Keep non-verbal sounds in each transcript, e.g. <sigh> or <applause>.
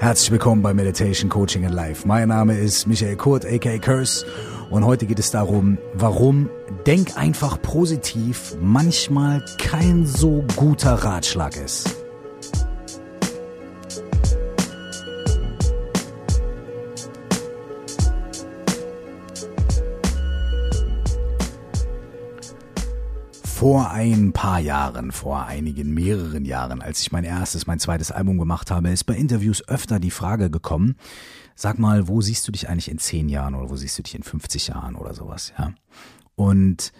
Herzlich willkommen bei Meditation Coaching in Life. Mein Name ist Michael Kurt, aka Curse. Und heute geht es darum, warum Denk einfach positiv manchmal kein so guter Ratschlag ist. Vor ein paar Jahren, vor einigen mehreren Jahren, als ich mein erstes, mein zweites Album gemacht habe, ist bei Interviews öfter die Frage gekommen, sag mal, wo siehst du dich eigentlich in zehn Jahren oder wo siehst du dich in 50 Jahren oder sowas, ja? Und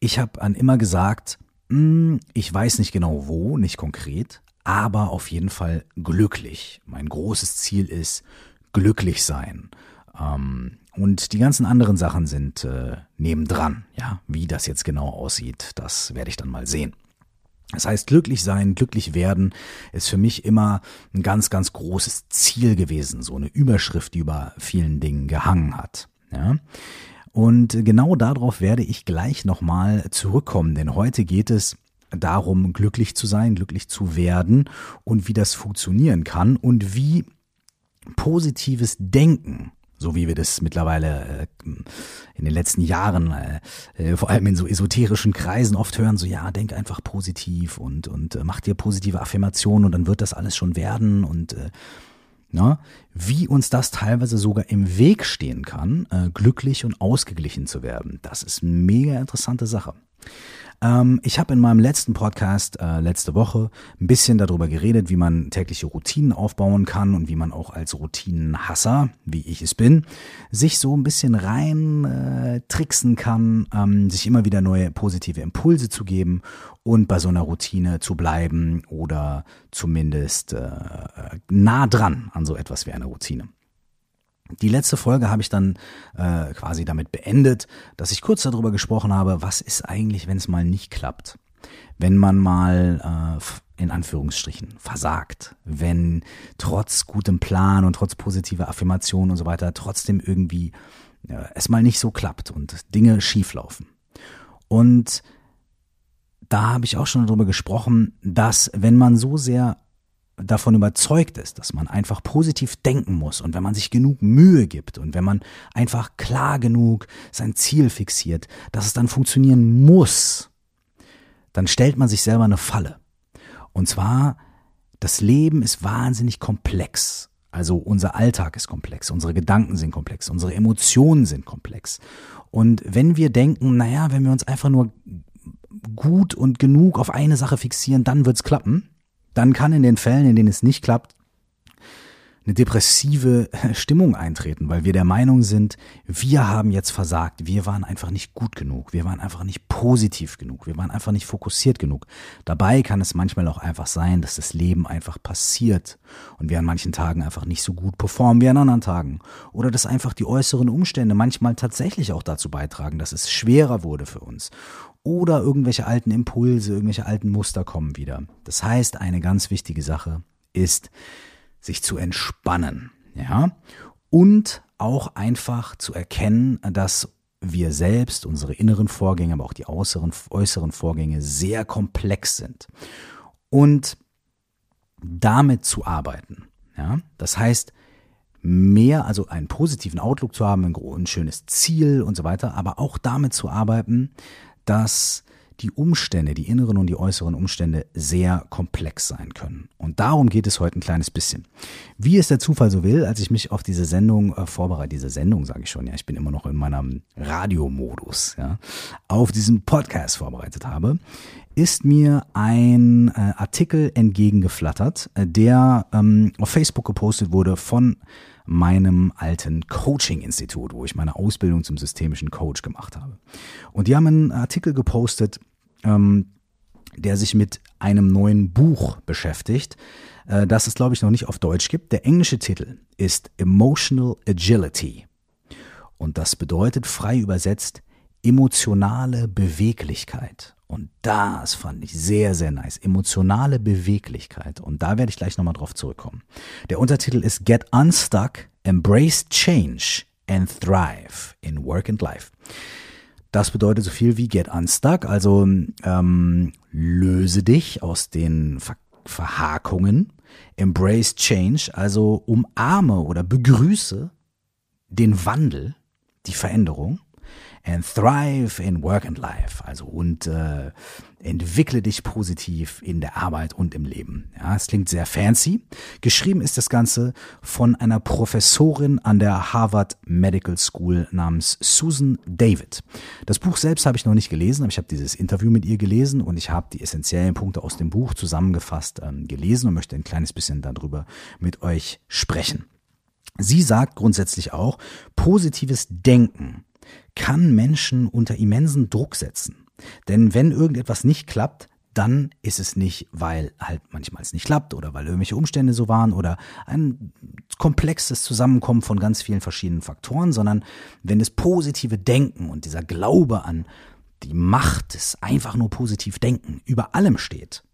ich habe an immer gesagt, mh, hm, ich weiß nicht genau wo, nicht konkret, aber auf jeden Fall glücklich. Mein großes Ziel ist glücklich sein. Ähm, und die ganzen anderen Sachen sind äh, nebendran. Ja, wie das jetzt genau aussieht, das werde ich dann mal sehen. Das heißt, glücklich sein, glücklich werden ist für mich immer ein ganz, ganz großes Ziel gewesen. So eine Überschrift, die über vielen Dingen gehangen hat. Ja. Und genau darauf werde ich gleich nochmal zurückkommen, denn heute geht es darum, glücklich zu sein, glücklich zu werden und wie das funktionieren kann und wie positives Denken so wie wir das mittlerweile äh, in den letzten Jahren, äh, äh, vor allem in so esoterischen Kreisen oft hören, so ja, denk einfach positiv und, und äh, mach dir positive Affirmationen und dann wird das alles schon werden und äh, na, wie uns das teilweise sogar im Weg stehen kann, äh, glücklich und ausgeglichen zu werden. Das ist mega interessante Sache. Ähm, ich habe in meinem letzten Podcast äh, letzte Woche ein bisschen darüber geredet, wie man tägliche Routinen aufbauen kann und wie man auch als Routinenhasser, wie ich es bin, sich so ein bisschen rein äh, tricksen kann, ähm, sich immer wieder neue positive Impulse zu geben und bei so einer Routine zu bleiben oder zumindest äh, nah dran an so etwas wie einer Routine. Die letzte Folge habe ich dann äh, quasi damit beendet, dass ich kurz darüber gesprochen habe, was ist eigentlich, wenn es mal nicht klappt. Wenn man mal äh, in Anführungsstrichen versagt, wenn trotz gutem Plan und trotz positiver Affirmation und so weiter trotzdem irgendwie äh, es mal nicht so klappt und Dinge schieflaufen. Und da habe ich auch schon darüber gesprochen, dass wenn man so sehr davon überzeugt ist, dass man einfach positiv denken muss und wenn man sich genug Mühe gibt und wenn man einfach klar genug sein Ziel fixiert, dass es dann funktionieren muss, dann stellt man sich selber eine Falle. Und zwar, das Leben ist wahnsinnig komplex. Also unser Alltag ist komplex, unsere Gedanken sind komplex, unsere Emotionen sind komplex. Und wenn wir denken, naja, wenn wir uns einfach nur gut und genug auf eine Sache fixieren, dann wird's klappen, dann kann in den Fällen, in denen es nicht klappt, eine depressive <laughs> Stimmung eintreten, weil wir der Meinung sind, wir haben jetzt versagt, wir waren einfach nicht gut genug, wir waren einfach nicht positiv genug, wir waren einfach nicht fokussiert genug. Dabei kann es manchmal auch einfach sein, dass das Leben einfach passiert und wir an manchen Tagen einfach nicht so gut performen wie an anderen Tagen. Oder dass einfach die äußeren Umstände manchmal tatsächlich auch dazu beitragen, dass es schwerer wurde für uns oder irgendwelche alten Impulse, irgendwelche alten Muster kommen wieder. Das heißt, eine ganz wichtige Sache ist, sich zu entspannen, ja, und auch einfach zu erkennen, dass wir selbst, unsere inneren Vorgänge, aber auch die äußeren, äußeren Vorgänge sehr komplex sind. Und damit zu arbeiten, ja, das heißt, mehr, also einen positiven Outlook zu haben, ein, schönes Ziel und so weiter, aber auch damit zu arbeiten, dass die Umstände, die inneren und die äußeren Umstände sehr komplex sein können. Und darum geht es heute ein kleines bisschen. Wie es der Zufall so will, als ich mich auf diese Sendung äh, vorbereite, diese Sendung sage ich schon, ja, ich bin immer noch in meinem Radiomodus, ja, auf diesen Podcast vorbereitet habe, ist mir ein äh, Artikel entgegengeflattert, äh, der ähm, auf Facebook gepostet wurde von meinem alten Coaching-Institut, wo ich meine Ausbildung zum systemischen Coach gemacht habe. Und die haben einen Artikel gepostet, ähm, der sich mit einem neuen Buch beschäftigt, äh, das es, glaube ich, noch nicht auf Deutsch gibt. Der englische Titel ist Emotional Agility. Und das bedeutet frei übersetzt emotionale Beweglichkeit. Und das fand ich sehr, sehr nice. Emotionale Beweglichkeit. Und da werde ich gleich nochmal drauf zurückkommen. Der Untertitel ist Get Unstuck, Embrace Change and Thrive in Work and Life. Das bedeutet so viel wie Get Unstuck, also ähm, löse dich aus den Ver Verhakungen, Embrace Change, also umarme oder begrüße den Wandel, die Veränderung and thrive in work and life. Also und äh, entwickle dich positiv in der Arbeit und im Leben. Ja, es klingt sehr fancy. Geschrieben ist das Ganze von einer Professorin an der Harvard Medical School namens Susan David. Das Buch selbst habe ich noch nicht gelesen, aber ich habe dieses Interview mit ihr gelesen und ich habe die essentiellen Punkte aus dem Buch zusammengefasst ähm, gelesen und möchte ein kleines bisschen darüber mit euch sprechen. Sie sagt grundsätzlich auch, positives Denken kann Menschen unter immensen Druck setzen. Denn wenn irgendetwas nicht klappt, dann ist es nicht, weil halt manchmal es nicht klappt oder weil irgendwelche Umstände so waren oder ein komplexes Zusammenkommen von ganz vielen verschiedenen Faktoren, sondern wenn das positive Denken und dieser Glaube an die Macht des einfach nur positiv Denken über allem steht.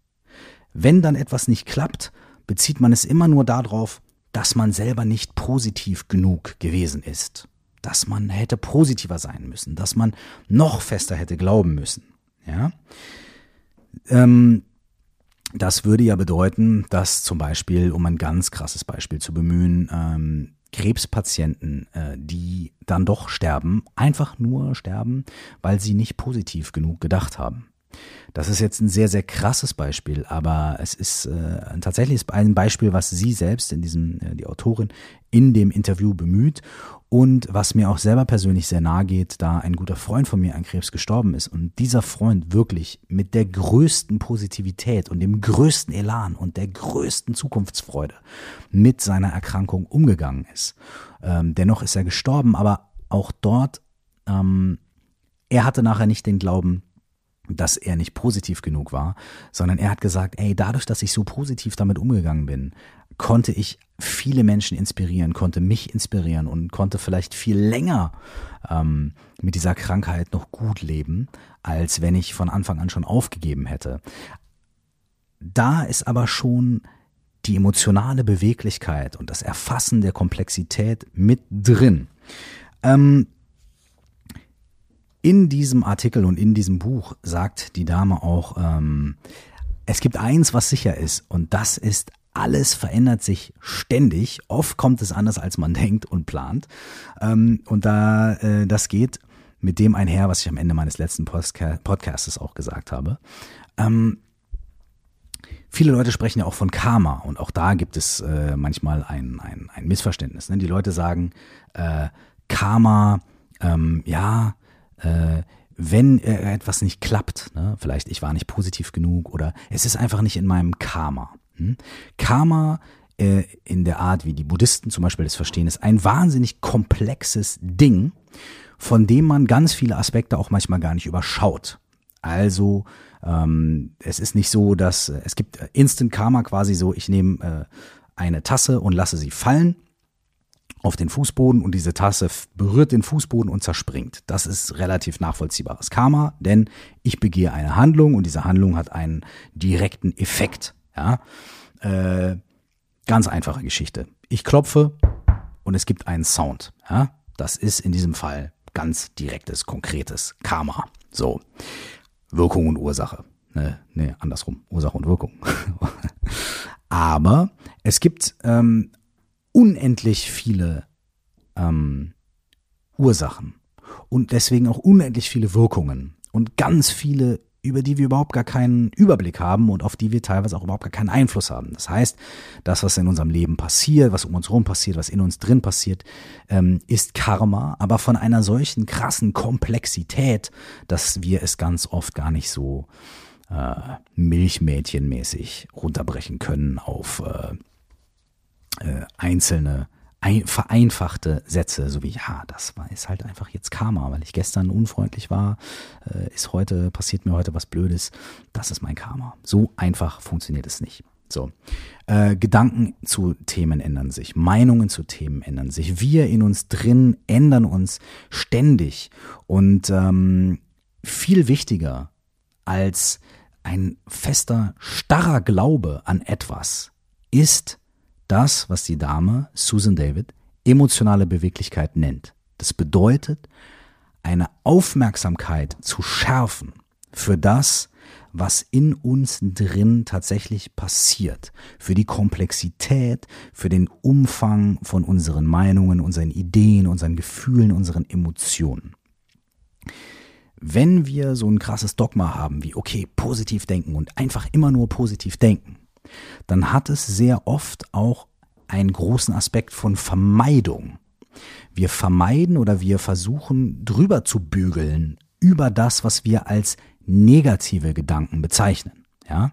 Wenn dann etwas nicht klappt, bezieht man es immer nur darauf, dass man selber nicht positiv genug gewesen ist dass man hätte positiver sein müssen, dass man noch fester hätte glauben müssen. Ja. Ähm, das würde ja bedeuten, dass zum Beispiel, um ein ganz krasses Beispiel zu bemühen, ähm, Krebspatienten, äh, die dann doch sterben, einfach nur sterben, weil sie nicht positiv genug gedacht haben. Das ist jetzt ein sehr, sehr krasses Beispiel, aber es ist äh, tatsächlich ein Beispiel, was sie selbst in diesem, äh, die Autorin, in dem Interview bemüht und was mir auch selber persönlich sehr nahe geht, da ein guter Freund von mir an Krebs gestorben ist und dieser Freund wirklich mit der größten Positivität und dem größten Elan und der größten Zukunftsfreude mit seiner Erkrankung umgegangen ist. Ähm, dennoch ist er gestorben, aber auch dort, ähm, er hatte nachher nicht den Glauben, dass er nicht positiv genug war, sondern er hat gesagt, ey, dadurch, dass ich so positiv damit umgegangen bin, konnte ich viele Menschen inspirieren, konnte mich inspirieren und konnte vielleicht viel länger ähm, mit dieser Krankheit noch gut leben, als wenn ich von Anfang an schon aufgegeben hätte. Da ist aber schon die emotionale Beweglichkeit und das Erfassen der Komplexität mit drin. Ähm, in diesem Artikel und in diesem Buch sagt die Dame auch, ähm, es gibt eins, was sicher ist, und das ist, alles verändert sich ständig. Oft kommt es anders, als man <laughs> denkt und plant. Ähm, und da äh, das geht mit dem einher, was ich am Ende meines letzten Postka Podcastes auch gesagt habe. Ähm, viele Leute sprechen ja auch von Karma und auch da gibt es äh, manchmal ein, ein, ein Missverständnis. Ne? Die Leute sagen, äh, Karma, ähm, ja, äh, wenn äh, etwas nicht klappt, ne, vielleicht ich war nicht positiv genug oder es ist einfach nicht in meinem Karma. Hm? Karma äh, in der Art, wie die Buddhisten zum Beispiel das verstehen, ist ein wahnsinnig komplexes Ding, von dem man ganz viele Aspekte auch manchmal gar nicht überschaut. Also ähm, es ist nicht so, dass äh, es gibt Instant Karma quasi so, ich nehme äh, eine Tasse und lasse sie fallen auf den Fußboden und diese Tasse berührt den Fußboden und zerspringt. Das ist relativ nachvollziehbares Karma, denn ich begehe eine Handlung und diese Handlung hat einen direkten Effekt. Ja, äh, ganz einfache Geschichte. Ich klopfe und es gibt einen Sound. Ja, das ist in diesem Fall ganz direktes, konkretes Karma. So, Wirkung und Ursache. Ne, ne, andersrum, Ursache und Wirkung. <laughs> Aber es gibt ähm, unendlich viele ähm, Ursachen und deswegen auch unendlich viele Wirkungen und ganz viele, über die wir überhaupt gar keinen Überblick haben und auf die wir teilweise auch überhaupt gar keinen Einfluss haben. Das heißt, das, was in unserem Leben passiert, was um uns herum passiert, was in uns drin passiert, ähm, ist Karma, aber von einer solchen krassen Komplexität, dass wir es ganz oft gar nicht so äh, milchmädchenmäßig runterbrechen können auf äh, äh, einzelne ein, vereinfachte Sätze, so wie ja, das war ist halt einfach jetzt Karma, weil ich gestern unfreundlich war, äh, ist heute passiert mir heute was Blödes, das ist mein Karma. So einfach funktioniert es nicht. So, äh, Gedanken zu Themen ändern sich, Meinungen zu Themen ändern sich, wir in uns drin ändern uns ständig und ähm, viel wichtiger als ein fester, starrer Glaube an etwas ist das, was die Dame Susan David emotionale Beweglichkeit nennt. Das bedeutet, eine Aufmerksamkeit zu schärfen für das, was in uns drin tatsächlich passiert, für die Komplexität, für den Umfang von unseren Meinungen, unseren Ideen, unseren Gefühlen, unseren Emotionen. Wenn wir so ein krasses Dogma haben wie, okay, positiv denken und einfach immer nur positiv denken, dann hat es sehr oft auch einen großen Aspekt von Vermeidung. Wir vermeiden oder wir versuchen drüber zu bügeln über das, was wir als negative Gedanken bezeichnen. Ja?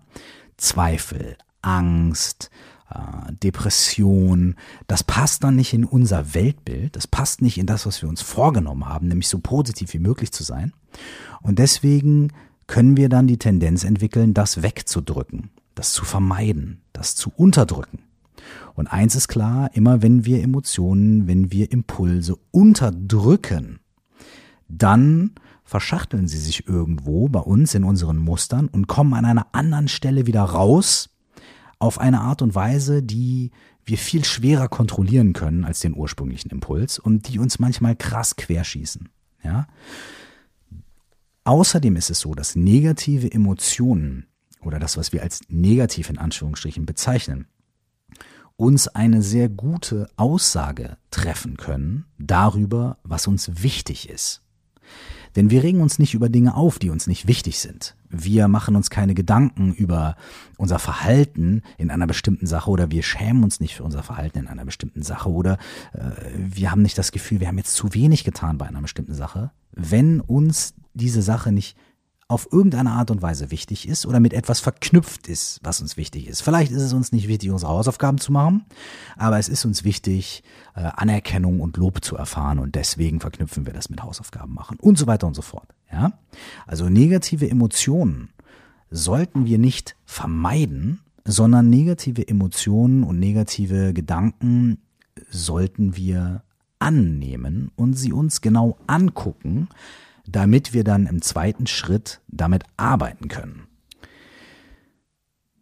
Zweifel, Angst, äh, Depression, das passt dann nicht in unser Weltbild, das passt nicht in das, was wir uns vorgenommen haben, nämlich so positiv wie möglich zu sein. Und deswegen können wir dann die Tendenz entwickeln, das wegzudrücken, das zu vermeiden, das zu unterdrücken. Und eins ist klar, immer wenn wir Emotionen, wenn wir Impulse unterdrücken, dann verschachteln sie sich irgendwo bei uns in unseren Mustern und kommen an einer anderen Stelle wieder raus auf eine Art und Weise, die wir viel schwerer kontrollieren können als den ursprünglichen Impuls und die uns manchmal krass querschießen. Ja? Außerdem ist es so, dass negative Emotionen oder das, was wir als negativ in Anführungsstrichen bezeichnen, uns eine sehr gute Aussage treffen können darüber, was uns wichtig ist. Denn wir regen uns nicht über Dinge auf, die uns nicht wichtig sind. Wir machen uns keine Gedanken über unser Verhalten in einer bestimmten Sache oder wir schämen uns nicht für unser Verhalten in einer bestimmten Sache oder äh, wir haben nicht das Gefühl, wir haben jetzt zu wenig getan bei einer bestimmten Sache, wenn uns diese Sache nicht auf irgendeine Art und Weise wichtig ist oder mit etwas verknüpft ist, was uns wichtig ist. Vielleicht ist es uns nicht wichtig, unsere Hausaufgaben zu machen, aber es ist uns wichtig, äh, Anerkennung und Lob zu erfahren und deswegen verknüpfen wir das mit Hausaufgaben machen und so weiter und so fort. Ja? Also negative Emotionen sollten wir nicht vermeiden, sondern negative Emotionen und negative Gedanken sollten wir annehmen und sie uns genau angucken, damit wir dann im zweiten Schritt damit arbeiten können.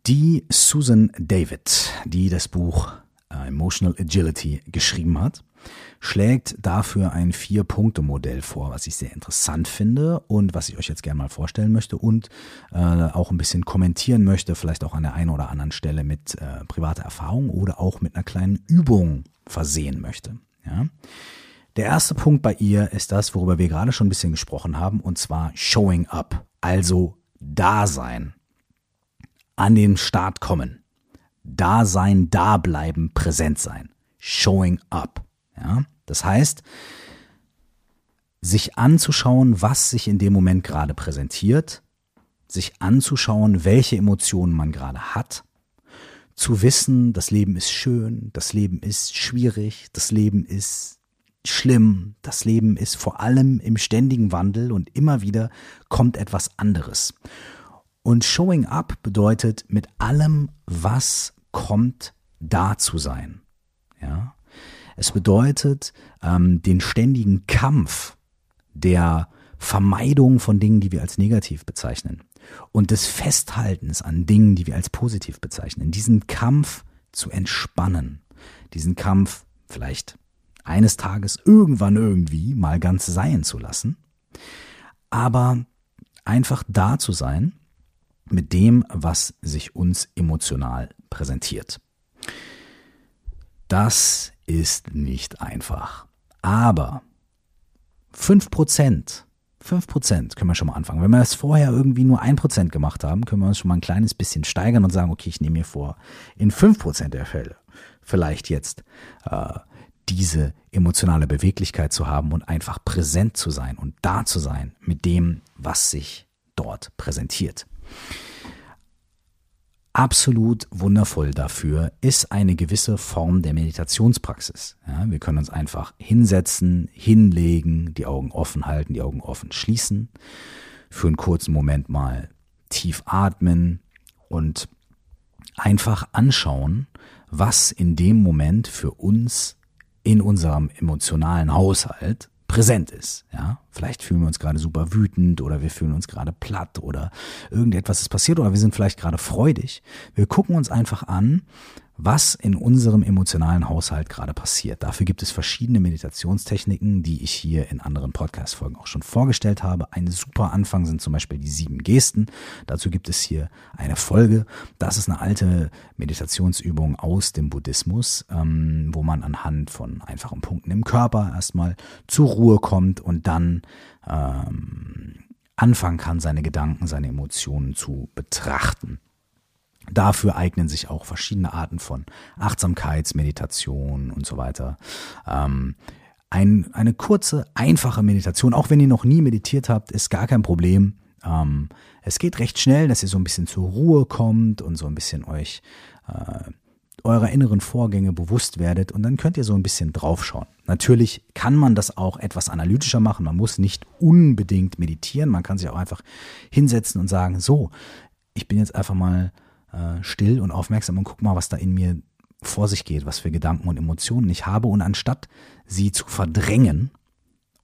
Die Susan David, die das Buch äh, Emotional Agility geschrieben hat, schlägt dafür ein Vier-Punkte-Modell vor, was ich sehr interessant finde und was ich euch jetzt gerne mal vorstellen möchte und äh, auch ein bisschen kommentieren möchte, vielleicht auch an der einen oder anderen Stelle mit äh, privater Erfahrung oder auch mit einer kleinen Übung versehen möchte. Ja? Der erste Punkt bei ihr ist das, worüber wir gerade schon ein bisschen gesprochen haben, und zwar Showing Up, also Dasein, an den Start kommen, da sein, da bleiben, präsent sein, Showing Up. Ja, das heißt, sich anzuschauen, was sich in dem Moment gerade präsentiert, sich anzuschauen, welche Emotionen man gerade hat, zu wissen, das Leben ist schön, das Leben ist schwierig, das Leben ist schlimm. Das Leben ist vor allem im ständigen Wandel und immer wieder kommt etwas anderes. Und Showing Up bedeutet mit allem, was kommt, da zu sein. Ja, es bedeutet ähm, den ständigen Kampf der Vermeidung von Dingen, die wir als negativ bezeichnen und des Festhaltens an Dingen, die wir als positiv bezeichnen. Diesen Kampf zu entspannen, diesen Kampf vielleicht eines Tages irgendwann irgendwie mal ganz sein zu lassen, aber einfach da zu sein mit dem, was sich uns emotional präsentiert. Das ist nicht einfach. Aber 5%, 5% können wir schon mal anfangen. Wenn wir es vorher irgendwie nur 1% gemacht haben, können wir uns schon mal ein kleines bisschen steigern und sagen, okay, ich nehme mir vor, in 5% der Fälle vielleicht jetzt äh, diese emotionale Beweglichkeit zu haben und einfach präsent zu sein und da zu sein mit dem, was sich dort präsentiert. Absolut wundervoll dafür ist eine gewisse Form der Meditationspraxis. Ja, wir können uns einfach hinsetzen, hinlegen, die Augen offen halten, die Augen offen schließen, für einen kurzen Moment mal tief atmen und einfach anschauen, was in dem Moment für uns in unserem emotionalen Haushalt präsent ist. Ja, vielleicht fühlen wir uns gerade super wütend oder wir fühlen uns gerade platt oder irgendetwas ist passiert oder wir sind vielleicht gerade freudig. Wir gucken uns einfach an, was in unserem emotionalen Haushalt gerade passiert. Dafür gibt es verschiedene Meditationstechniken, die ich hier in anderen Podcast-Folgen auch schon vorgestellt habe. Ein super Anfang sind zum Beispiel die sieben Gesten. Dazu gibt es hier eine Folge. Das ist eine alte Meditationsübung aus dem Buddhismus, ähm, wo man anhand von einfachen Punkten im Körper erstmal zur Ruhe kommt und dann ähm, anfangen kann, seine Gedanken, seine Emotionen zu betrachten. Dafür eignen sich auch verschiedene Arten von Achtsamkeitsmeditation und so weiter. Ähm, ein, eine kurze, einfache Meditation, auch wenn ihr noch nie meditiert habt, ist gar kein Problem. Ähm, es geht recht schnell, dass ihr so ein bisschen zur Ruhe kommt und so ein bisschen euch äh, eurer inneren Vorgänge bewusst werdet und dann könnt ihr so ein bisschen draufschauen. Natürlich kann man das auch etwas analytischer machen. Man muss nicht unbedingt meditieren. Man kann sich auch einfach hinsetzen und sagen, so, ich bin jetzt einfach mal äh, still und aufmerksam und guck mal, was da in mir vor sich geht, was für Gedanken und Emotionen ich habe. Und anstatt sie zu verdrängen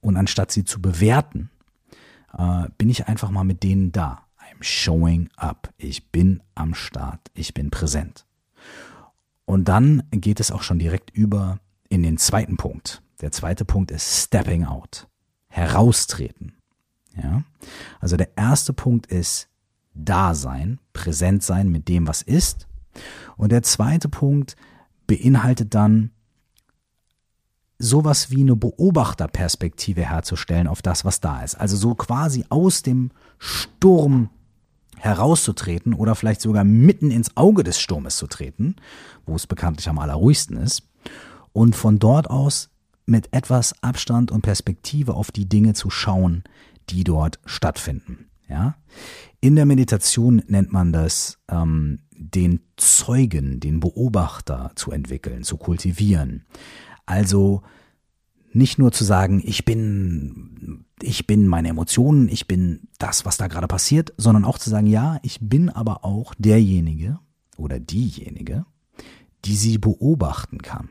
und anstatt sie zu bewerten, äh, bin ich einfach mal mit denen da. I'm showing up. Ich bin am Start. Ich bin präsent. Und dann geht es auch schon direkt über in den zweiten Punkt. Der zweite Punkt ist Stepping Out. Heraustreten. Ja? Also der erste Punkt ist da sein, präsent sein mit dem, was ist. Und der zweite Punkt beinhaltet dann sowas wie eine Beobachterperspektive herzustellen auf das, was da ist. Also so quasi aus dem Sturm herauszutreten oder vielleicht sogar mitten ins Auge des Sturmes zu treten, wo es bekanntlich am allerruhigsten ist, und von dort aus mit etwas Abstand und Perspektive auf die Dinge zu schauen, die dort stattfinden. Ja? In der Meditation nennt man das ähm, den Zeugen, den Beobachter zu entwickeln, zu kultivieren. Also nicht nur zu sagen, ich bin, ich bin meine Emotionen, ich bin das, was da gerade passiert, sondern auch zu sagen, ja, ich bin aber auch derjenige oder diejenige, die sie beobachten kann,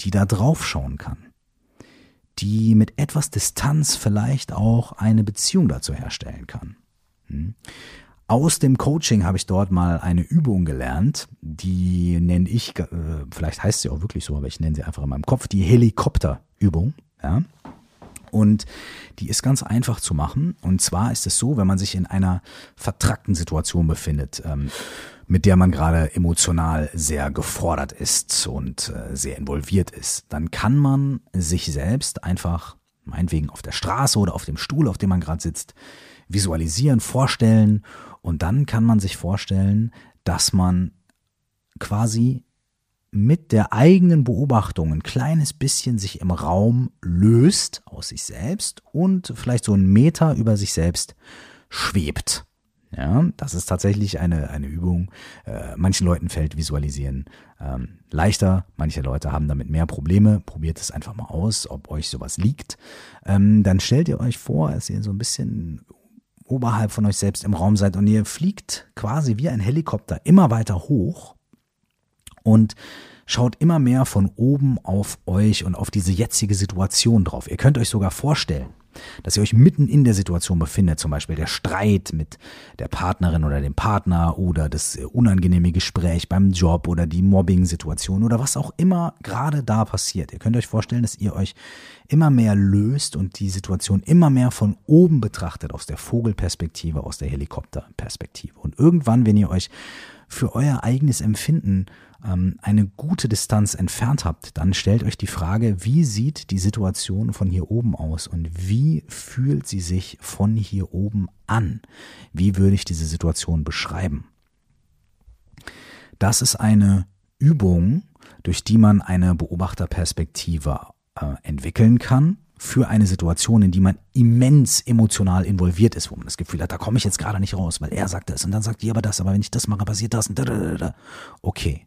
die da drauf schauen kann, die mit etwas Distanz vielleicht auch eine Beziehung dazu herstellen kann. Hm? Aus dem Coaching habe ich dort mal eine Übung gelernt, die nenne ich, äh, vielleicht heißt sie auch wirklich so, aber ich nenne sie einfach in meinem Kopf, die Helikopterübung. Ja? Und die ist ganz einfach zu machen. Und zwar ist es so, wenn man sich in einer vertrackten Situation befindet, ähm, mit der man gerade emotional sehr gefordert ist und äh, sehr involviert ist, dann kann man sich selbst einfach, meinetwegen auf der Straße oder auf dem Stuhl, auf dem man gerade sitzt, visualisieren, vorstellen und dann kann man sich vorstellen, dass man quasi mit der eigenen Beobachtung ein kleines bisschen sich im Raum löst aus sich selbst und vielleicht so einen Meter über sich selbst schwebt. Ja, das ist tatsächlich eine, eine Übung. Äh, manchen Leuten fällt Visualisieren ähm, leichter, manche Leute haben damit mehr Probleme. Probiert es einfach mal aus, ob euch sowas liegt. Ähm, dann stellt ihr euch vor, dass ihr so ein bisschen oberhalb von euch selbst im Raum seid und ihr fliegt quasi wie ein Helikopter immer weiter hoch und schaut immer mehr von oben auf euch und auf diese jetzige Situation drauf. Ihr könnt euch sogar vorstellen, dass ihr euch mitten in der Situation befindet, zum Beispiel der Streit mit der Partnerin oder dem Partner oder das unangenehme Gespräch beim Job oder die Mobbing-Situation oder was auch immer gerade da passiert. Ihr könnt euch vorstellen, dass ihr euch immer mehr löst und die Situation immer mehr von oben betrachtet, aus der Vogelperspektive, aus der Helikopterperspektive. Und irgendwann, wenn ihr euch für euer eigenes Empfinden ähm, eine gute Distanz entfernt habt, dann stellt euch die Frage, wie sieht die Situation von hier oben aus und wie fühlt sie sich von hier oben an? Wie würde ich diese Situation beschreiben? Das ist eine Übung, durch die man eine Beobachterperspektive äh, entwickeln kann für eine Situation, in die man immens emotional involviert ist, wo man das Gefühl hat, da komme ich jetzt gerade nicht raus, weil er sagt das und dann sagt die aber das, aber wenn ich das mache, passiert das und da, da, da. Okay.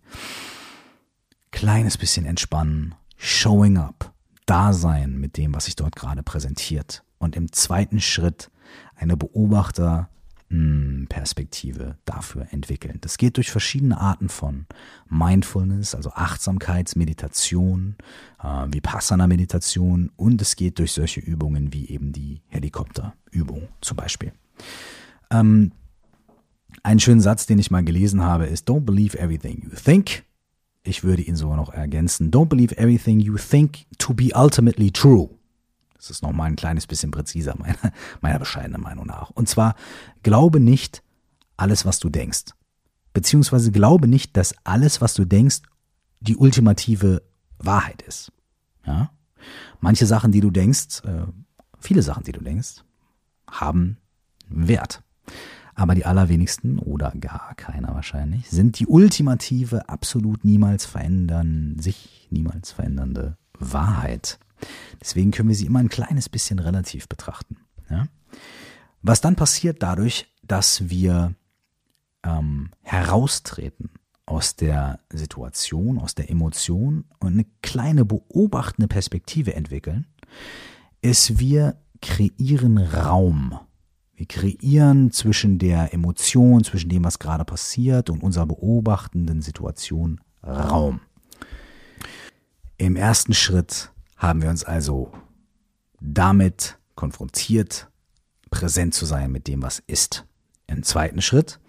Kleines bisschen entspannen, showing up, da sein mit dem, was sich dort gerade präsentiert. Und im zweiten Schritt eine Beobachter Perspektive dafür entwickeln. Das geht durch verschiedene Arten von Mindfulness, also Achtsamkeitsmeditation, äh, Vipassana-Meditation und es geht durch solche Übungen wie eben die Helikopterübung zum Beispiel. Ähm, einen schönen Satz, den ich mal gelesen habe, ist Don't believe everything you think, ich würde ihn sogar noch ergänzen. Don't believe everything you think to be ultimately true. Das ist nochmal ein kleines bisschen präziser, meiner, <laughs> meiner bescheidenen Meinung nach. Und zwar, glaube nicht alles, was du denkst. Beziehungsweise glaube nicht, dass alles, was du denkst, die ultimative Wahrheit ist. Ja? Manche Sachen, die du denkst, äh, viele Sachen, die du denkst, haben Wert. Aber die allerwenigsten oder gar keiner wahrscheinlich sind die ultimative, absolut niemals verändern, sich niemals verändernde Wahrheit. Deswegen können wir sie immer ein kleines bisschen relativ betrachten. Ja? Was dann passiert dadurch, dass wir ähm, heraustreten aus der Situation, aus der Emotion und eine kleine beobachtende Perspektive entwickeln, ist, wir kreieren Raum. Wir kreieren zwischen der Emotion, zwischen dem, was gerade passiert und unserer beobachtenden Situation Raum. Im ersten Schritt haben wir uns also damit konfrontiert, präsent zu sein mit dem, was ist. Im zweiten Schritt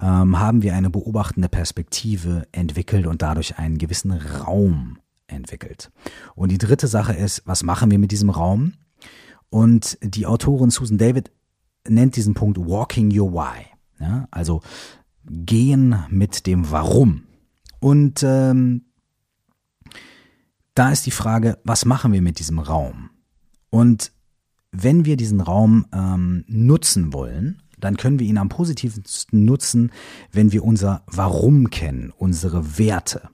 ähm, haben wir eine beobachtende Perspektive entwickelt und dadurch einen gewissen Raum entwickelt. Und die dritte Sache ist, was machen wir mit diesem Raum? Und die Autorin Susan David nennt diesen Punkt Walking Your Why. Ja, also gehen mit dem Warum. Und ähm, da ist die Frage, was machen wir mit diesem Raum? Und wenn wir diesen Raum ähm, nutzen wollen, dann können wir ihn am positivsten nutzen, wenn wir unser Warum kennen, unsere Werte.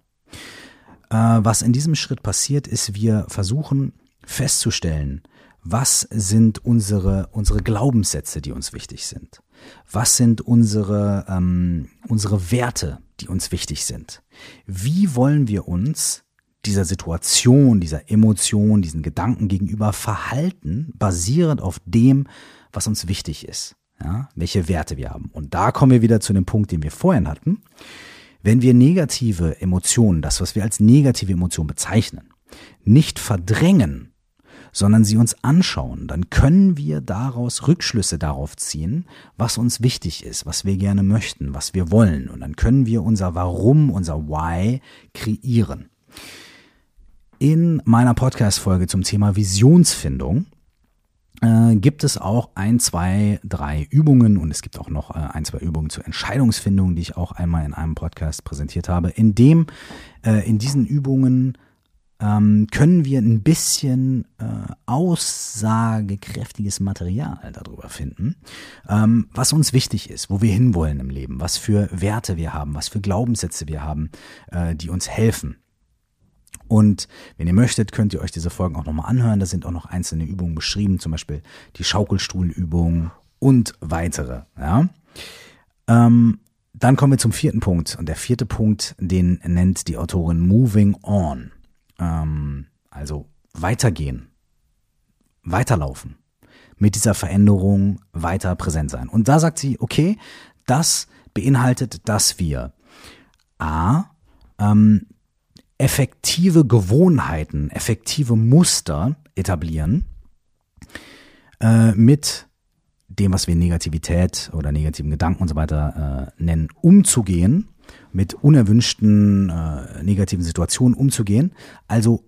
Äh, was in diesem Schritt passiert, ist, wir versuchen festzustellen, was sind unsere, unsere Glaubenssätze, die uns wichtig sind? Was sind unsere, ähm, unsere Werte, die uns wichtig sind? Wie wollen wir uns dieser Situation, dieser Emotion, diesen Gedanken gegenüber verhalten, basierend auf dem, was uns wichtig ist? ja, welche Werte wir haben. Und da kommen wir wieder zu dem Punkt, den wir vorhin hatten. Wenn wir negative Emotionen, das, was wir als negative Emotion bezeichnen, nicht verdrängen, sondern sie uns anschauen, dann können wir daraus Rückschlüsse darauf ziehen, was uns wichtig ist, was wir gerne möchten, was wir wollen. Und dann können wir unser Warum, unser Why kreieren. In meiner Podcast-Folge zum Thema Visionsfindung äh, gibt es auch ein, zwei, drei Übungen und es gibt auch noch äh, ein, zwei Übungen zur Entscheidungsfindung, die ich auch einmal in einem Podcast präsentiert habe. In dem, äh, in diesen Übungen ähm, können wir ein bisschen äh, aussagekräftiges Material darüber finden, ähm, was uns wichtig ist, wo wir hinwollen im Leben, was für Werte wir haben, was für Glaubenssätze wir haben, äh, die uns helfen. Und wenn ihr möchtet, könnt ihr euch diese Folgen auch nochmal anhören. Da sind auch noch einzelne Übungen beschrieben, zum Beispiel die Schaukelstuhlübung und weitere. Ja? Ähm, dann kommen wir zum vierten Punkt. Und der vierte Punkt, den nennt die Autorin Moving On. Ähm, also weitergehen, weiterlaufen, mit dieser Veränderung weiter präsent sein. Und da sagt sie, okay, das beinhaltet, dass wir A, ähm, effektive Gewohnheiten, effektive Muster etablieren äh, mit dem, was wir Negativität oder negativen Gedanken und so weiter äh, nennen, umzugehen, mit unerwünschten äh, negativen Situationen umzugehen. Also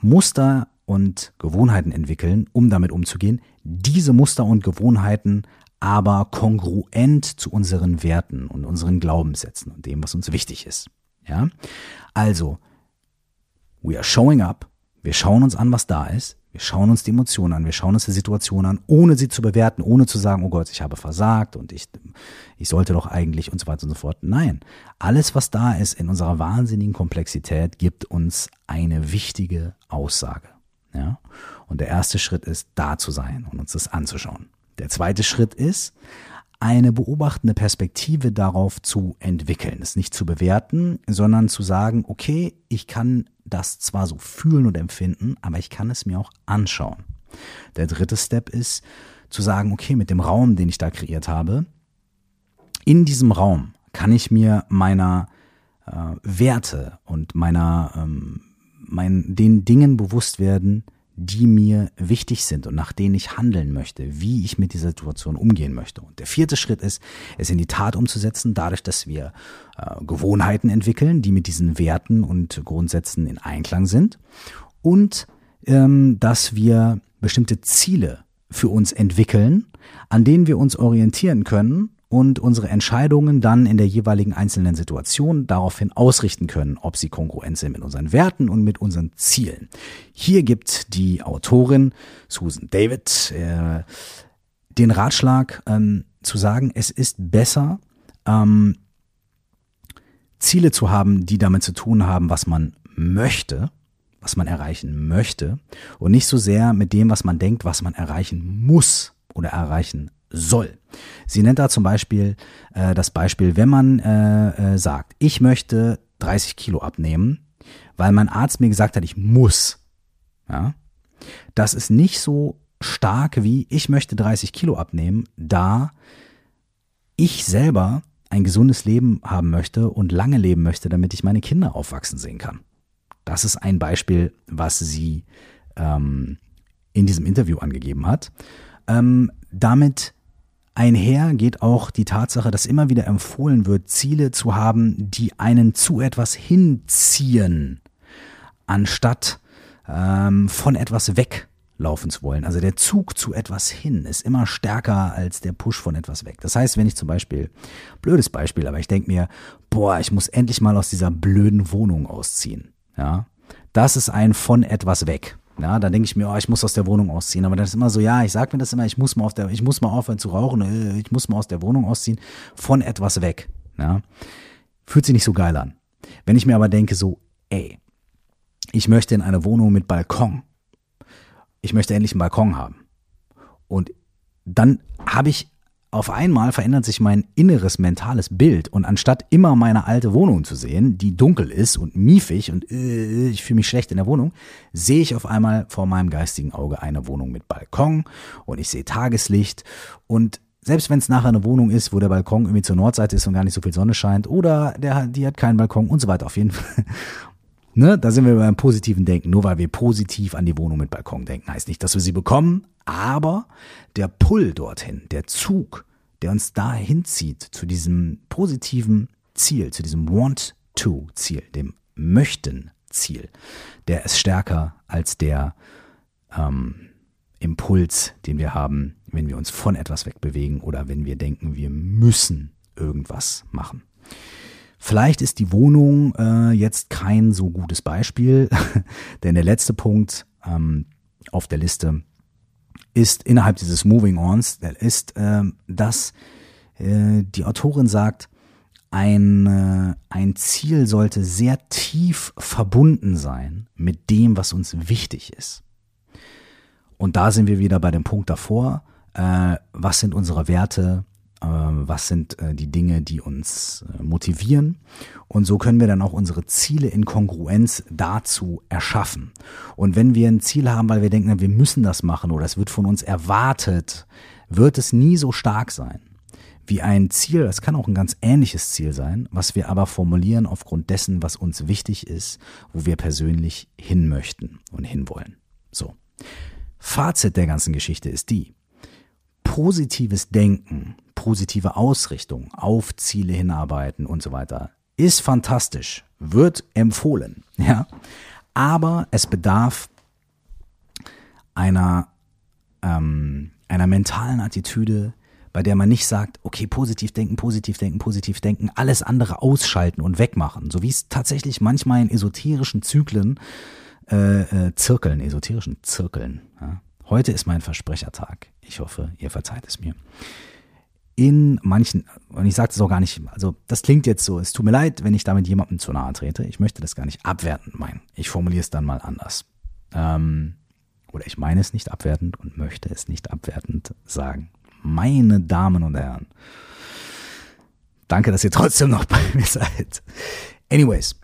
Muster und Gewohnheiten entwickeln, um damit umzugehen. Diese Muster und Gewohnheiten aber kongruent zu unseren Werten und unseren Glaubenssätzen und dem, was uns wichtig ist. Ja? Also, We are showing up. Wir schauen uns an, was da ist. Wir schauen uns die Emotionen an. Wir schauen uns die Situation an, ohne sie zu bewerten, ohne zu sagen, oh Gott, ich habe versagt und ich, ich sollte doch eigentlich und so weiter und so fort. Nein. Alles, was da ist in unserer wahnsinnigen Komplexität, gibt uns eine wichtige Aussage. Ja? Und der erste Schritt ist, da zu sein und uns das anzuschauen. Der zweite Schritt ist, eine beobachtende Perspektive darauf zu entwickeln, es nicht zu bewerten, sondern zu sagen, okay, ich kann das zwar so fühlen und empfinden, aber ich kann es mir auch anschauen. Der dritte Step ist zu sagen, okay, mit dem Raum, den ich da kreiert habe, in diesem Raum kann ich mir meiner äh, Werte und meiner ähm, mein, den Dingen bewusst werden, die mir wichtig sind und nach denen ich handeln möchte, wie ich mit dieser Situation umgehen möchte. Und der vierte Schritt ist, es in die Tat umzusetzen, dadurch, dass wir äh, Gewohnheiten entwickeln, die mit diesen Werten und Grundsätzen in Einklang sind und ähm, dass wir bestimmte Ziele für uns entwickeln, an denen wir uns orientieren können und unsere Entscheidungen dann in der jeweiligen einzelnen Situation daraufhin ausrichten können, ob sie kongruent sind mit unseren Werten und mit unseren Zielen. Hier gibt die Autorin Susan David äh, den Ratschlag ähm, zu sagen, es ist besser, ähm, Ziele zu haben, die damit zu tun haben, was man möchte, was man erreichen möchte und nicht so sehr mit dem, was man denkt, was man erreichen muss oder erreichen soll. Sie nennt da zum Beispiel äh, das Beispiel, wenn man äh, äh, sagt, ich möchte 30 Kilo abnehmen, weil mein Arzt mir gesagt hat, ich muss. Ja, das ist nicht so stark wie ich möchte 30 Kilo abnehmen, da ich selber ein gesundes Leben haben möchte und lange leben möchte, damit ich meine Kinder aufwachsen sehen kann. Das ist ein Beispiel, was sie ähm, in diesem Interview angegeben hat. Ähm, damit einher geht auch die Tatsache, dass immer wieder empfohlen wird, Ziele zu haben, die einen zu etwas hinziehen, anstatt ähm, von etwas weglaufen zu wollen. Also der Zug zu etwas hin ist immer stärker als der Push von etwas weg. Das heißt, wenn ich zum Beispiel, blödes Beispiel, aber ich denke mir, boah, ich muss endlich mal aus dieser blöden Wohnung ausziehen. Ja, das ist ein von etwas weg. Ja, dann denke ich mir, oh, ich muss aus der Wohnung ausziehen. Aber dann ist immer so, ja, ich sage mir das immer, ich muss mal auf der, ich muss mal aufhören zu rauchen, äh, ich muss mal aus der Wohnung ausziehen, von etwas weg. Ja, fühlt sich nicht so geil an. Wenn ich mir aber denke, so, ey, ich möchte in eine Wohnung mit Balkon. Ich möchte endlich einen Balkon haben. Und dann habe ich auf einmal verändert sich mein inneres mentales Bild und anstatt immer meine alte Wohnung zu sehen, die dunkel ist und miefig und äh, ich fühle mich schlecht in der Wohnung, sehe ich auf einmal vor meinem geistigen Auge eine Wohnung mit Balkon und ich sehe Tageslicht und selbst wenn es nachher eine Wohnung ist, wo der Balkon irgendwie zur Nordseite ist und gar nicht so viel Sonne scheint oder der, die hat keinen Balkon und so weiter, auf jeden <laughs> Fall. Ne, da sind wir beim positiven Denken. Nur weil wir positiv an die Wohnung mit Balkon denken, heißt nicht, dass wir sie bekommen, aber der Pull dorthin, der Zug, der uns dahin zieht zu diesem positiven Ziel, zu diesem Want-to-Ziel, dem Möchten-Ziel, der ist stärker als der ähm, Impuls, den wir haben, wenn wir uns von etwas wegbewegen oder wenn wir denken, wir müssen irgendwas machen. Vielleicht ist die Wohnung äh, jetzt kein so gutes Beispiel, <laughs> denn der letzte Punkt ähm, auf der Liste ist innerhalb dieses Moving Ons, ist, äh, dass äh, die Autorin sagt, ein, äh, ein Ziel sollte sehr tief verbunden sein mit dem, was uns wichtig ist. Und da sind wir wieder bei dem Punkt davor, äh, was sind unsere Werte, was sind äh, die Dinge, die uns äh, motivieren. Und so können wir dann auch unsere Ziele in Kongruenz dazu erschaffen. Und wenn wir ein Ziel haben, weil wir denken, wir müssen das machen oder es wird von uns erwartet, wird es nie so stark sein wie ein Ziel, das kann auch ein ganz ähnliches Ziel sein, was wir aber formulieren aufgrund dessen, was uns wichtig ist, wo wir persönlich hin möchten und hinwollen. So. Fazit der ganzen Geschichte ist die, positives Denken, positive Ausrichtung, auf Ziele hinarbeiten und so weiter ist fantastisch, wird empfohlen, <laughs> ja. Aber es bedarf einer, ähm, einer mentalen Attitüde, bei der man nicht sagt, okay, positiv denken, positiv denken, positiv denken, alles andere ausschalten und wegmachen, so wie es tatsächlich manchmal in esoterischen Zyklen, äh, äh, Zirkeln, esoterischen Zirkeln, ja, Heute ist mein Versprechertag. Ich hoffe, ihr verzeiht es mir. In manchen, und ich sage das auch gar nicht, also das klingt jetzt so, es tut mir leid, wenn ich damit jemandem zu nahe trete. Ich möchte das gar nicht abwertend meinen. Ich formuliere es dann mal anders. Ähm, oder ich meine es nicht abwertend und möchte es nicht abwertend sagen. Meine Damen und Herren. Danke, dass ihr trotzdem noch <laughs> bei mir seid. Anyways,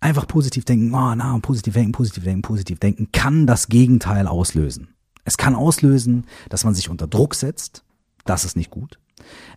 einfach positiv denken, oh, na, positiv denken, positiv denken, positiv denken, kann das Gegenteil auslösen. Es kann auslösen, dass man sich unter Druck setzt. Das ist nicht gut.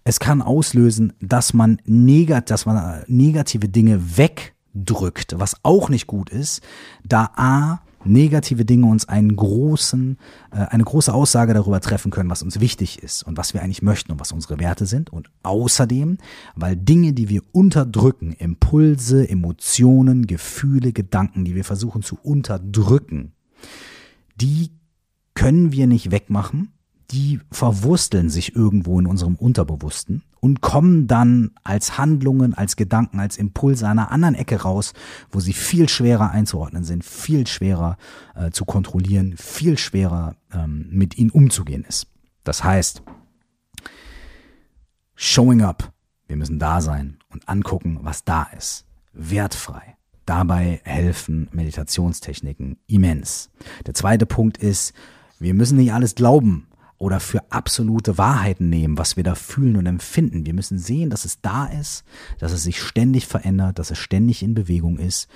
Es kann auslösen, dass man, negat dass man negative Dinge wegdrückt, was auch nicht gut ist, da A, negative Dinge uns einen großen, äh, eine große Aussage darüber treffen können, was uns wichtig ist und was wir eigentlich möchten und was unsere Werte sind. Und außerdem, weil Dinge, die wir unterdrücken, Impulse, Emotionen, Gefühle, Gedanken, die wir versuchen zu unterdrücken, die können wir nicht wegmachen, die verwursteln sich irgendwo in unserem Unterbewussten und kommen dann als Handlungen, als Gedanken, als Impulse einer anderen Ecke raus, wo sie viel schwerer einzuordnen sind, viel schwerer äh, zu kontrollieren, viel schwerer ähm, mit ihnen umzugehen ist. Das heißt, showing up, wir müssen da sein und angucken, was da ist. Wertfrei. Dabei helfen Meditationstechniken immens. Der zweite Punkt ist, wir müssen nicht alles glauben, oder für absolute Wahrheiten nehmen, was wir da fühlen und empfinden. Wir müssen sehen, dass es da ist, dass es sich ständig verändert, dass es ständig in Bewegung ist.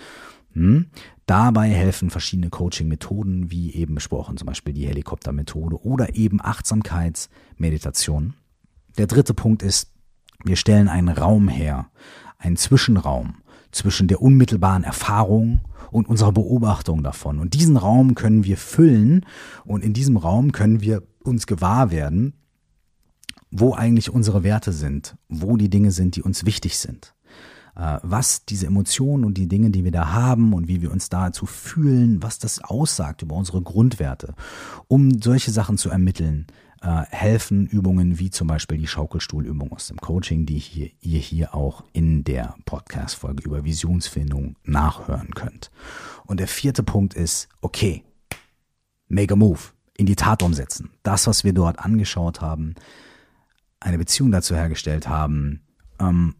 Hm? Dabei helfen verschiedene Coaching-Methoden, wie eben besprochen, zum Beispiel die Helikopter-Methode oder eben Achtsamkeitsmeditation. Der dritte Punkt ist, wir stellen einen Raum her, einen Zwischenraum zwischen der unmittelbaren Erfahrung und unserer Beobachtung davon. Und diesen Raum können wir füllen und in diesem Raum können wir uns gewahr werden, wo eigentlich unsere Werte sind, wo die Dinge sind, die uns wichtig sind äh, was diese Emotionen und die Dinge, die wir da haben und wie wir uns dazu fühlen, was das aussagt über unsere Grundwerte. Um solche Sachen zu ermitteln, äh, helfen Übungen wie zum Beispiel die Schaukelstuhlübung aus dem Coaching, die ihr hier auch in der Podcast-Folge über Visionsfindung nachhören könnt. Und der vierte Punkt ist, okay, make a move in die Tat umsetzen. Das, was wir dort angeschaut haben, eine Beziehung dazu hergestellt haben, ähm,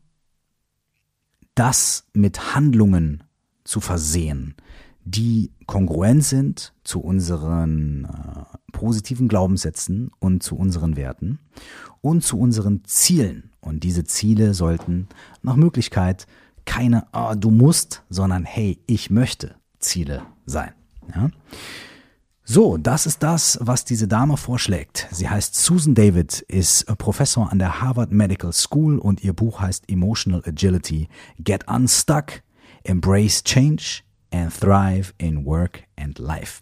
das mit Handlungen zu versehen, die kongruent sind zu unseren äh, positiven Glaubenssätzen und zu unseren Werten und zu unseren Zielen. Und diese Ziele sollten nach Möglichkeit keine oh, du musst, sondern hey, ich möchte Ziele sein. Ja? So, das ist das, was diese Dame vorschlägt. Sie heißt Susan David, ist Professor an der Harvard Medical School und ihr Buch heißt Emotional Agility. Get Unstuck, Embrace Change and Thrive in Work and Life.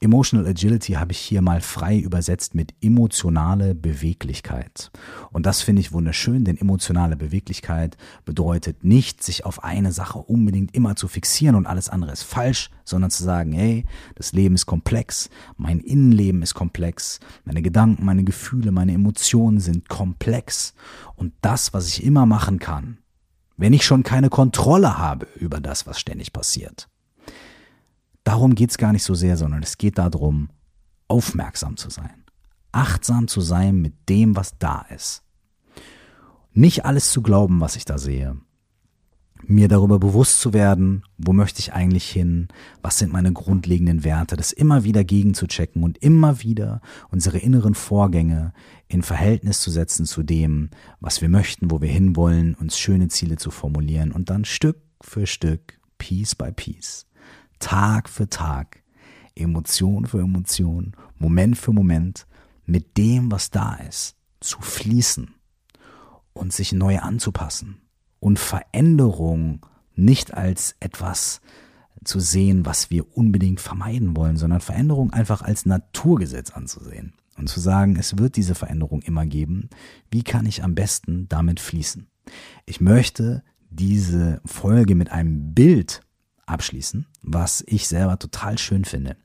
Emotional Agility habe ich hier mal frei übersetzt mit emotionale Beweglichkeit. Und das finde ich wunderschön, denn emotionale Beweglichkeit bedeutet nicht, sich auf eine Sache unbedingt immer zu fixieren und alles andere ist falsch, sondern zu sagen, hey, das Leben ist komplex, mein Innenleben ist komplex, meine Gedanken, meine Gefühle, meine Emotionen sind komplex. Und das, was ich immer machen kann, wenn ich schon keine Kontrolle habe über das, was ständig passiert, Darum geht es gar nicht so sehr, sondern es geht darum, aufmerksam zu sein, achtsam zu sein mit dem, was da ist. Nicht alles zu glauben, was ich da sehe. Mir darüber bewusst zu werden, wo möchte ich eigentlich hin, was sind meine grundlegenden Werte, das immer wieder gegenzuchecken und immer wieder unsere inneren Vorgänge in Verhältnis zu setzen zu dem, was wir möchten, wo wir hinwollen, uns schöne Ziele zu formulieren und dann Stück für Stück, Piece by Piece, Tag für Tag, Emotion für Emotion, Moment für Moment mit dem, was da ist, zu fließen und sich neu anzupassen und Veränderung nicht als etwas zu sehen, was wir unbedingt vermeiden wollen, sondern Veränderung einfach als Naturgesetz anzusehen und zu sagen, es wird diese Veränderung immer geben. Wie kann ich am besten damit fließen? Ich möchte diese Folge mit einem Bild abschließen, was ich selber total schön finde.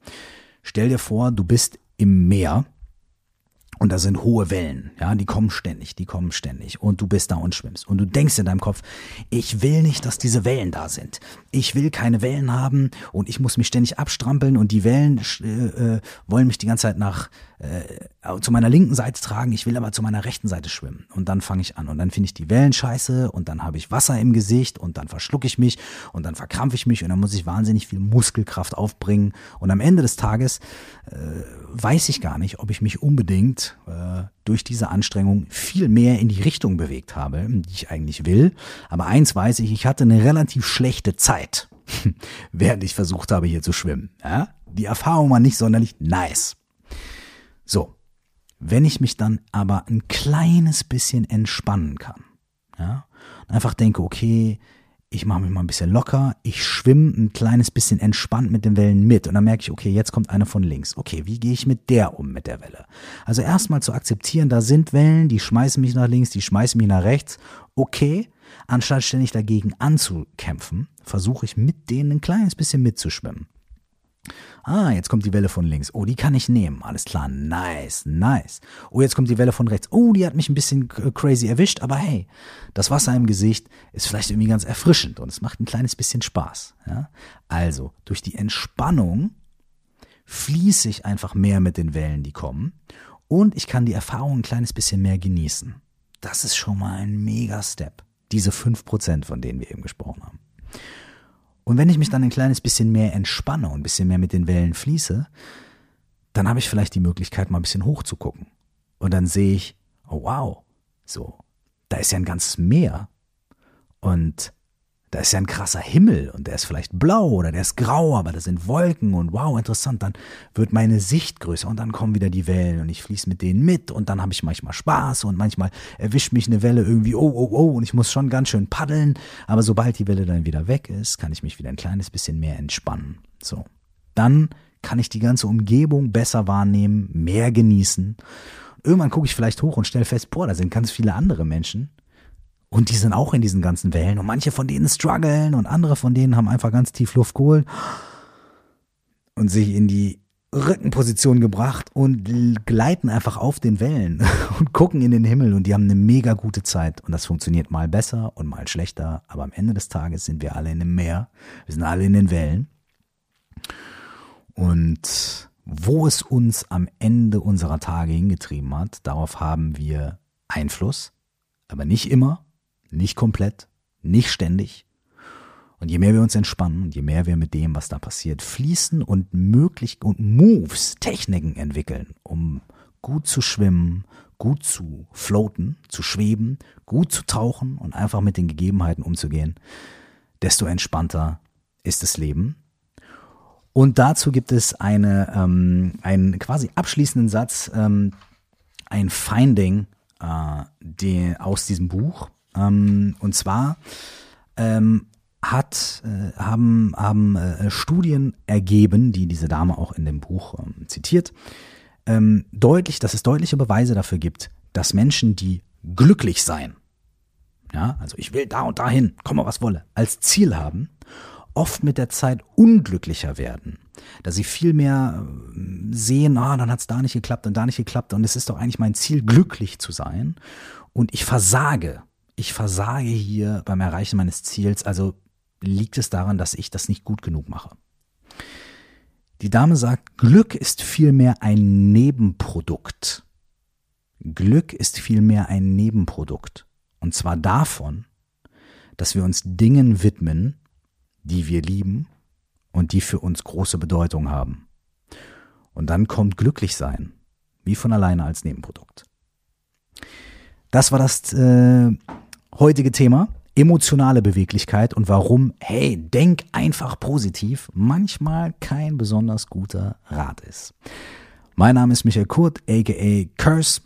Stell dir vor, du bist im Meer und da sind hohe Wellen, ja, die kommen ständig, die kommen ständig und du bist da und schwimmst und du denkst in deinem Kopf, ich will nicht, dass diese Wellen da sind. Ich will keine Wellen haben und ich muss mich ständig abstrampeln und die Wellen äh, äh, wollen mich die ganze Zeit nach äh, zu meiner linken Seite tragen, ich will aber zu meiner rechten Seite schwimmen und dann fange ich an und dann finde ich die Wellen scheiße und dann habe ich Wasser im Gesicht und dann verschlucke ich mich und dann verkrampfe ich mich und dann muss ich wahnsinnig viel Muskelkraft aufbringen und am Ende des Tages äh, weiß ich gar nicht, ob ich mich unbedingt äh, durch diese Anstrengung viel mehr in die Richtung bewegt habe, die ich eigentlich will. Aber eins weiß ich, ich hatte eine relativ schlechte Zeit, <laughs> während ich versucht habe, hier zu schwimmen. Ja? Die Erfahrung war nicht sonderlich nice. So, wenn ich mich dann aber ein kleines bisschen entspannen kann, ja, einfach denke, okay, ich mache mich mal ein bisschen locker, ich schwimme ein kleines bisschen entspannt mit den Wellen mit und dann merke ich, okay, jetzt kommt eine von links. Okay, wie gehe ich mit der um mit der Welle? Also erstmal zu akzeptieren, da sind Wellen, die schmeißen mich nach links, die schmeißen mich nach rechts. Okay, anstatt ständig dagegen anzukämpfen, versuche ich mit denen ein kleines bisschen mitzuschwimmen. Ah, jetzt kommt die Welle von links. Oh, die kann ich nehmen. Alles klar. Nice, nice. Oh, jetzt kommt die Welle von rechts. Oh, die hat mich ein bisschen crazy erwischt, aber hey, das Wasser im Gesicht ist vielleicht irgendwie ganz erfrischend und es macht ein kleines bisschen Spaß. Ja? Also, durch die Entspannung fließe ich einfach mehr mit den Wellen, die kommen und ich kann die Erfahrung ein kleines bisschen mehr genießen. Das ist schon mal ein mega Step. Diese fünf Prozent, von denen wir eben gesprochen haben. Und wenn ich mich dann ein kleines bisschen mehr entspanne und ein bisschen mehr mit den Wellen fließe, dann habe ich vielleicht die Möglichkeit, mal ein bisschen hoch zu gucken. Und dann sehe ich, oh wow, so, da ist ja ein ganzes Meer. Und da ist ja ein krasser Himmel und der ist vielleicht blau oder der ist grau, aber da sind Wolken und wow, interessant, dann wird meine Sicht größer und dann kommen wieder die Wellen und ich fließe mit denen mit und dann habe ich manchmal Spaß und manchmal erwischt mich eine Welle irgendwie, oh, oh, oh, und ich muss schon ganz schön paddeln, aber sobald die Welle dann wieder weg ist, kann ich mich wieder ein kleines bisschen mehr entspannen. So. Dann kann ich die ganze Umgebung besser wahrnehmen, mehr genießen. Irgendwann gucke ich vielleicht hoch und stelle fest, boah, da sind ganz viele andere Menschen und die sind auch in diesen ganzen Wellen. Und manche von denen strugglen und andere von denen haben einfach ganz tief Luft geholt und sich in die Rückenposition gebracht und gleiten einfach auf den Wellen <laughs> und gucken in den Himmel und die haben eine mega gute Zeit. Und das funktioniert mal besser und mal schlechter. Aber am Ende des Tages sind wir alle in dem Meer. Wir sind alle in den Wellen. Und wo es uns am Ende unserer Tage hingetrieben hat, darauf haben wir Einfluss, aber nicht immer nicht komplett, nicht ständig. Und je mehr wir uns entspannen und je mehr wir mit dem, was da passiert, fließen und möglich und Moves, Techniken entwickeln, um gut zu schwimmen, gut zu floaten, zu schweben, gut zu tauchen und einfach mit den Gegebenheiten umzugehen, desto entspannter ist das Leben. Und dazu gibt es eine, ähm, einen quasi abschließenden Satz, ähm, ein Finding äh, die, aus diesem Buch. Ähm, und zwar ähm, hat, äh, haben, haben äh, Studien ergeben, die diese Dame auch in dem Buch ähm, zitiert, ähm, deutlich, dass es deutliche Beweise dafür gibt, dass Menschen, die glücklich sein, ja, also ich will da und dahin, komme was wolle, als Ziel haben, oft mit der Zeit unglücklicher werden. Da sie viel mehr äh, sehen, ah, dann hat es da nicht geklappt und da nicht geklappt und es ist doch eigentlich mein Ziel, glücklich zu sein. Und ich versage ich versage hier beim Erreichen meines Ziels, also liegt es daran, dass ich das nicht gut genug mache. Die Dame sagt, Glück ist vielmehr ein Nebenprodukt. Glück ist vielmehr ein Nebenprodukt. Und zwar davon, dass wir uns Dingen widmen, die wir lieben und die für uns große Bedeutung haben. Und dann kommt Glücklichsein, wie von alleine als Nebenprodukt. Das war das äh, heutige Thema. Emotionale Beweglichkeit und warum, hey, denk einfach positiv, manchmal kein besonders guter Rat ist. Mein Name ist Michael Kurt, aka Curse.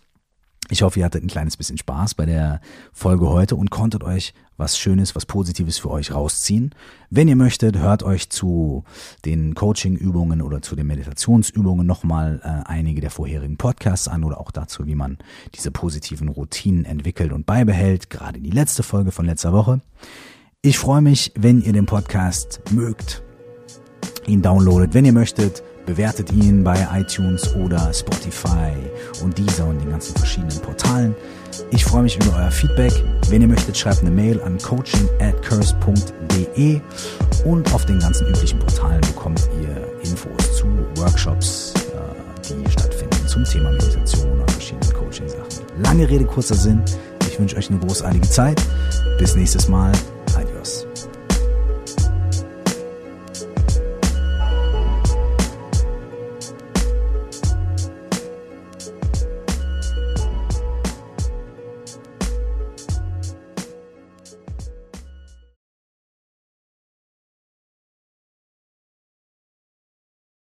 Ich hoffe, ihr hattet ein kleines bisschen Spaß bei der Folge heute und konntet euch was Schönes, was Positives für euch rausziehen. Wenn ihr möchtet, hört euch zu den Coaching-Übungen oder zu den Meditationsübungen nochmal äh, einige der vorherigen Podcasts an oder auch dazu, wie man diese positiven Routinen entwickelt und beibehält. Gerade die letzte Folge von letzter Woche. Ich freue mich, wenn ihr den Podcast mögt, ihn downloadet, wenn ihr möchtet bewertet ihn bei iTunes oder Spotify und dieser und den ganzen verschiedenen Portalen. Ich freue mich über euer Feedback. Wenn ihr möchtet, schreibt eine Mail an coaching at curse.de und auf den ganzen üblichen Portalen bekommt ihr Infos zu Workshops, äh, die stattfinden zum Thema Meditation oder verschiedenen Coaching-Sachen. Lange Rede, kurzer Sinn. Ich wünsche euch eine großartige Zeit. Bis nächstes Mal.